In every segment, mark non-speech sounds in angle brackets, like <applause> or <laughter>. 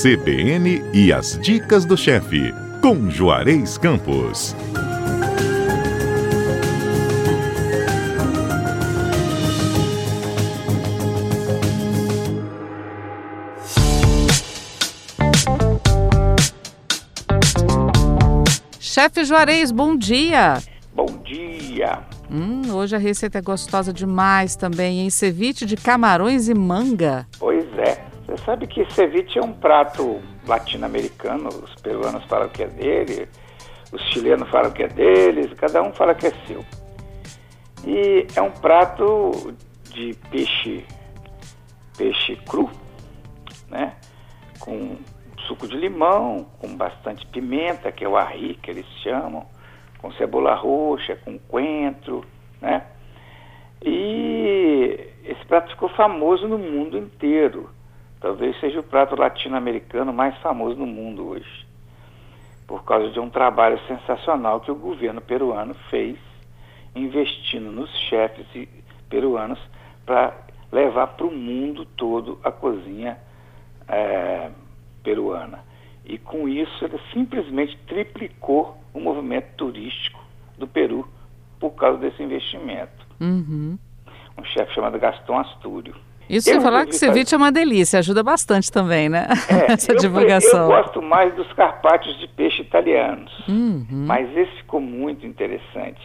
CBN e as dicas do chefe, com Juarez Campos. Chefe Juarez, bom dia. Bom dia. Hum, hoje a receita é gostosa demais também, em ceviche de camarões e manga. Pois sabe que ceviche é um prato latino-americano, os peruanos falam que é dele, os chilenos falam que é deles, cada um fala que é seu. E é um prato de peixe, peixe cru, né? Com suco de limão, com bastante pimenta, que é o arri que eles chamam, com cebola roxa, com coentro, né? E esse prato ficou famoso no mundo inteiro. Talvez seja o prato latino-americano mais famoso no mundo hoje, por causa de um trabalho sensacional que o governo peruano fez, investindo nos chefes peruanos para levar para o mundo todo a cozinha é, peruana. E com isso ele simplesmente triplicou o movimento turístico do Peru por causa desse investimento. Uhum. Um chefe chamado Gaston Astúrio. Isso eu falar que ceviche é uma delícia, ajuda bastante também, né? É, <laughs> Essa eu, divulgação. Eu gosto mais dos carpaccios de peixe italianos, uhum. mas esse ficou muito interessante.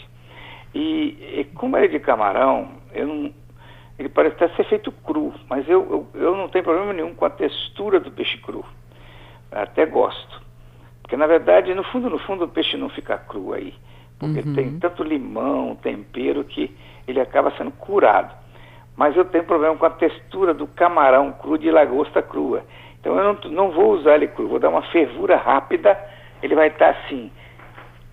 E, e como ele é de camarão, não, ele parece até ser feito cru, mas eu, eu, eu não tenho problema nenhum com a textura do peixe cru. Até gosto. Porque, na verdade, no fundo, no fundo, o peixe não fica cru aí. Porque Uhum. tem tanto limão, tempero, que ele acaba sendo curado. Mas eu tenho problema com a textura do camarão cru de lagosta crua. Então eu não, não vou usar ele cru, vou dar uma fervura rápida, ele vai estar assim,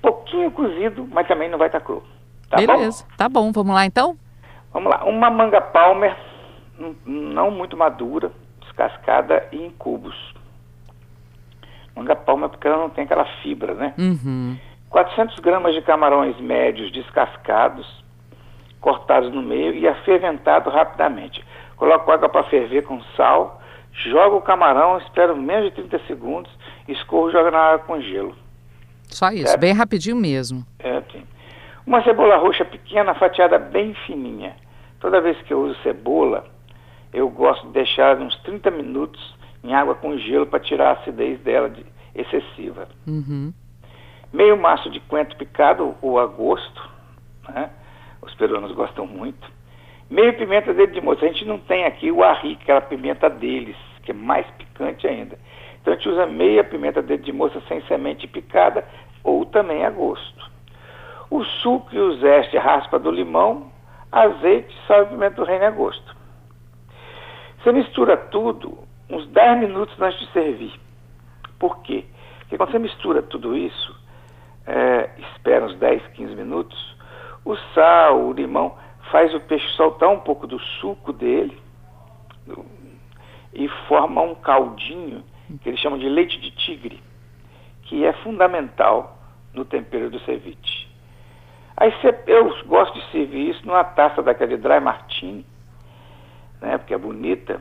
pouquinho cozido, mas também não vai estar cru. Tá Beleza, bom? tá bom. Vamos lá então? Vamos lá, uma manga palmer, não muito madura, descascada e em cubos. Manga palmer porque ela não tem aquela fibra, né? Uhum. 400 gramas de camarões médios descascados, cortados no meio e aferventado rapidamente. Coloco água para ferver com sal, jogo o camarão, espero menos de 30 segundos, escorro e jogo na água com gelo. Só isso, É. bem rapidinho mesmo. É, assim. Uma cebola roxa pequena, fatiada bem fininha. Toda vez que eu uso cebola, eu gosto de deixar uns 30 minutos em água com gelo para tirar a acidez dela de, excessiva. Uhum. Meio maço de coentro picado ou a gosto, né? Os peruanos gostam muito. Meio pimenta dedo de moça. A gente não tem aqui o arri, que é a pimenta deles, que é mais picante ainda. Então a gente usa meia pimenta dedo de moça sem semente picada ou também a gosto. O suco e o zeste, raspa do limão, azeite, sal e pimenta do reino a gosto. Você mistura tudo uns 10 minutos antes de servir. Por quê? Porque quando você mistura tudo isso, é, espera uns 10, 15 minutos, o sal, o limão, faz o peixe soltar um pouco do suco dele e forma um caldinho que eles chamam de leite de tigre, que é fundamental no tempero do ceviche. Aí eu gosto de servir isso numa taça daquela de dry martini, né, porque é bonita,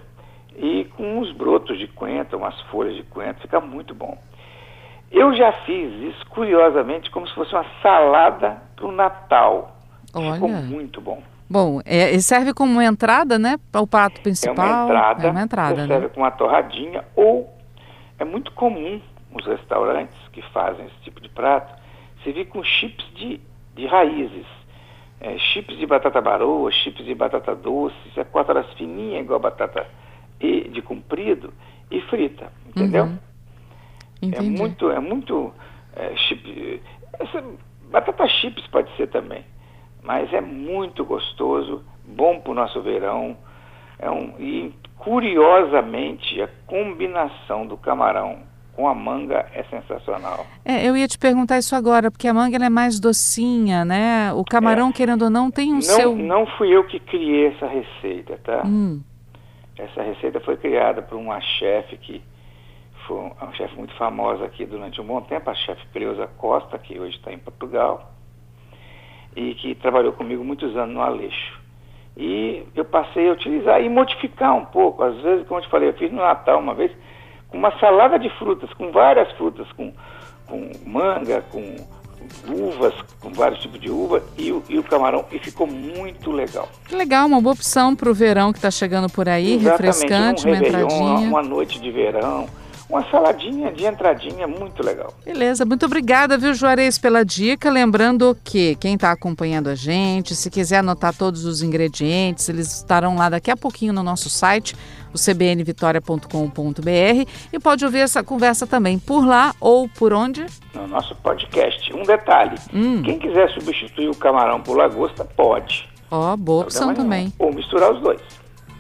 e com uns brotos de coentro, umas folhas de coentro, fica muito bom. Eu já fiz isso, curiosamente, como se fosse uma salada para o Natal. Ficou Olha. muito bom. Bom, é, e serve como entrada, né? Para o prato É principal. uma entrada, É uma entrada, você né? serve com uma torradinha, ou é muito comum os restaurantes que fazem esse tipo de prato servir com chips de, de raízes. É, chips de batata baroa, chips de batata doce, você corta elas fininhas igual batata e, de comprido e frita, entendeu? Uhum. É Entendi. muito, é muito é, chip, essa, batata chips pode ser também, mas é muito gostoso, bom para o nosso verão. É um, e curiosamente a combinação do camarão com a manga é sensacional. É, eu ia te perguntar isso agora, porque a manga é mais docinha, né? O camarão, querendo ou não, tem um Não, seu. não fui eu que criei essa receita, tá? Hum, Essa receita foi criada por uma chefe que foi um- uma chefe muito famosa aqui durante um bom tempo, a chefe Creuza Costa, que hoje está em Portugal, e que trabalhou comigo muitos anos no Aleixo. E eu passei a utilizar e modificar um pouco. Às vezes, como eu te falei, eu fiz no Natal uma vez, com uma salada de frutas, com várias frutas, com, com manga, com uvas, com vários tipos de uva e o, e o camarão, e ficou muito legal. Que legal, uma boa opção para o verão que está chegando por aí, Exatamente, refrescante, um uma entradinha. Uma noite de verão, uma saladinha de entradinha muito legal. Beleza, muito obrigada, viu, Juarez, pela dica. Lembrando que quem está acompanhando a gente, se quiser anotar todos os ingredientes, eles estarão lá daqui a pouquinho no nosso site, o cbnvitoria.com.br, e pode ouvir essa conversa também por lá ou por onde? No nosso podcast. Um detalhe: Hum. quem quiser substituir o camarão por lagosta, pode. Ó, boa opção também. Ou misturar os dois.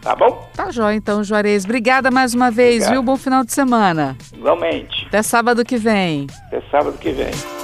Tá bom? Tá jóia, então, Juarez. Obrigada mais uma vez, Obrigado. viu? Bom final de semana. Igualmente. Até sábado que vem. Até sábado que vem.